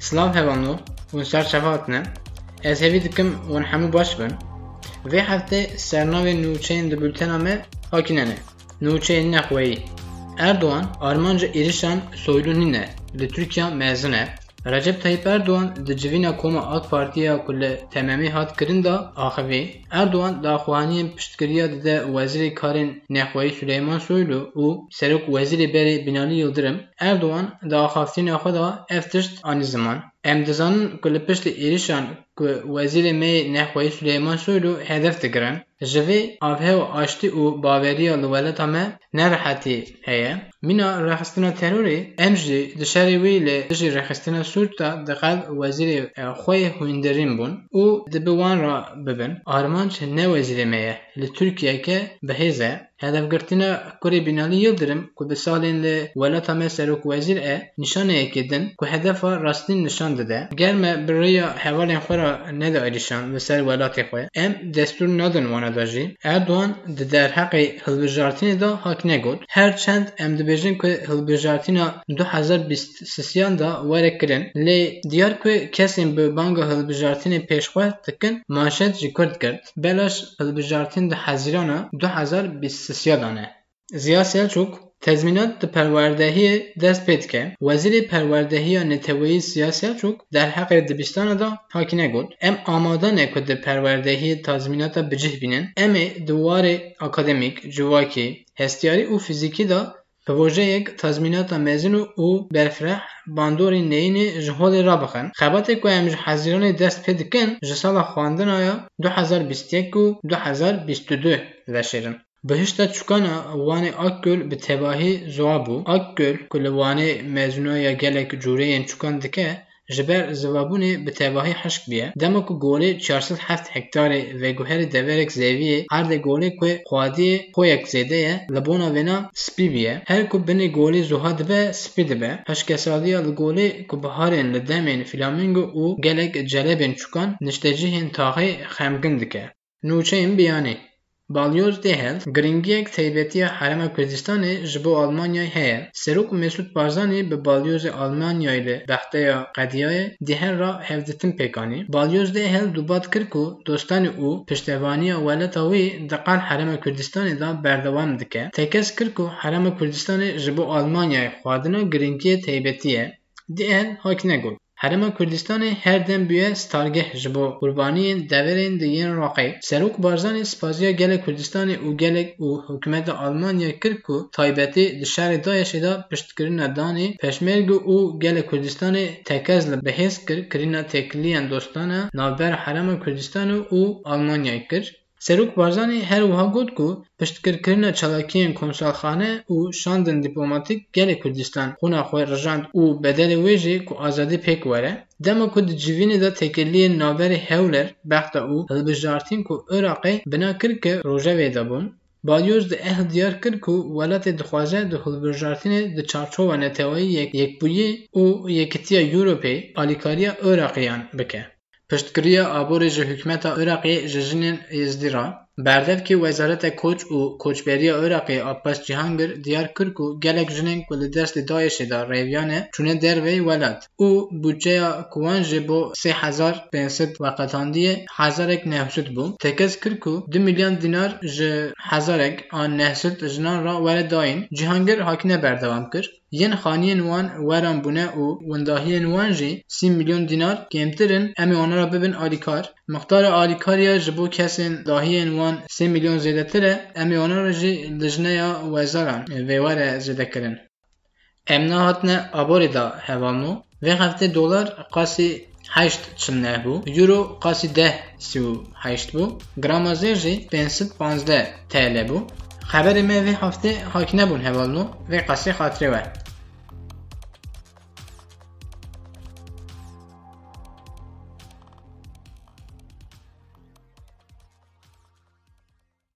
سلام هيلونو ونشر شفاتنا از هفيدكم ونحمو باش بن في هفته سرناوي نوچين دبültename hakinene. نوچين نخوي Erdoğan Armanca İrişan Soylu Nine ve Türkiye mezune Recep Tayyip Erdoğan di civîna koma AK Partiya ku li tememê hat kirin da axivî. Erdoğan daxuyaniyên piştgiriya dide Wezîrê Karên Nexweyî Süleyman Soylu û Serok Wezîrê Berê Binalî Yıldırım Erdoğan di axaftîna xwe da ev tişt anî ziman. Em dizanin ku li piştî êrişan ku Wezîrê me Nexweyî Süleyman Soylu hedef digirin. Ji vê avhew aştî û baveriya li welata me nerehetî heye. Mîna rexistina terorê em jî di şerê wî lê dijî rexistina Sûrt de diqet wezîrê xwe hûnderîn bûn û dibe wan re bibin. Armanc ne wezîrê me ye li Tirkiyeyeke bihêz e. هدف گرتنا کری بینالی یلدرم که به سال این لی ولتا مصر و وزیر نشانه ای کدن که هدف راستین نشان داده گر ما برای حوال این خورا نده ایرشان سر ولتا خواه ام دستور ندن وانا داجی اردوان ده در حقی هلبجارتین دا حق نگود هر چند ام ده بجن که هلبجارتین دو هزار بیست سسیان دا وره کرن لی دیار که کسیم به بانگ هلبجارتین پیش خواه تکن ماشد جکرد کرد بلاش هلبجارتین ده حزیران دو هزار بیست سسیادانه. زیا سیلچوک تزمینات پروردهی دست پید که پروردهی یا نتوهی سیاسی چوک در حق دبستان دا حاکی نگود ام آمادان که د پروردهی تزمینات بجه بینن. ام دوار اکادمیک جواکی هستیاری و فیزیکی دا پروژه یک تزمینات مزین و برفرح باندوری نین جهود را بخن. خبات که ام حزیران دست پید کن جسال خواندن آیا 2021 و 2022 وشیرن بهشت چکانا وان اکل به تباهی زوابو اکل کل وان مزنو یا گلک جوری چکان دکه جبر زوابونی به تباهی حشک بیه. دمکو گوله 407 هکتار و گوهر دورک زوی هر ده گوله که قوادی قویک زیده یه لبونه وینا سپی بیه. هر که بینی گوله زوها دبه سپی دبه. پشکسادیه لگوله که بحارن لدمین فلامنگو او گلک جلبین چکان نشتجیه انتاقی خمگن دکه. نوچه این بیانی. بالیوز دهل گرینگی که تیبیتی حرم کردستانی جبو آلمانیای هیه سروک مسود بارزانی به بالیوز آلمانیای ده دخته قدیه دهل را هفدتن پیکانی بالیوز دهل دوباد کرکو دوستان او پشتوانی اولت اوی دقان حرم کردستانی دا بردوان دکه تکس کرکو حرم کردستانی جبو آلمانیای خوادنو گرینگی تیبیتیه دهل حاک نگود Herêma Kurdistanê her dem bûye stargeh ji bo qurbaniyên deverên di yên Iraqê. Serok Barzanî spaziya gelek Kurdistanê û gelek û hikûmeta Almanyayê kir ku taybetî di şerê Daişê da piştkirina danê Peşmerge û gelek Kurdistanê tekez li bihêz kir kirina têkiliyan dostana navber Herêma Kurdistanê û Almanyayê kir. Serok Barzanî her wiha got ku piştkirkirina çalakiyên konsalxane û şandên dîplomatîk gelê Kurdistan xwîna xwe rijand û bedelê wê jî ku azadî pêk were, dema ku di civînê de têkiliyên navberê Hewler, Bexda û hilbijartîn ku Iraqê bina kir ke rojevê de bûn, Balyoz di ehl diyar kir ku welatê dixwaze di hilbijartinê di çarçova neteweyî yekbûyî û yekitiya Ewropê alîkariya Iraqîyan bike. Aborê ji hikûmeta Iraqê ji jinên Êzidî ra Berdevkê Wezareta Koç û Koçberiya Iraqê Abbas Cihangir diyar kir ku gelek jinên ku li destê Daişê de rêviyane çûne dervey welat û budceya ku wan ji bo sê hezar pênsed veqetandiyê hezarek nehsud bû. Tekez kir ku du milyon dînar ji hezarek an nehsud jinan ra were dayîn. Cihangir hakine berdewam kir. Yên xaniyên wan weran bûne û wendahiyên wan jî sî milyon dînar kêmtirin em ê re bibin alîkar. Miqdara alîkariya ji bo kesên dahiyên wan sê milyon zêdetir e em ê wan re jî li jineya wezaran vê were zêdekirin. Em nehatine aborê da hevalno. Vê heftê dolar qasî heşt çilneh bû, euro qasî deh sî û heşt bû, grama zêr jî pênsed panzdeh TL bû. Xeberê me vê heftê hakine bûn hevalno vê qasî xatirê we.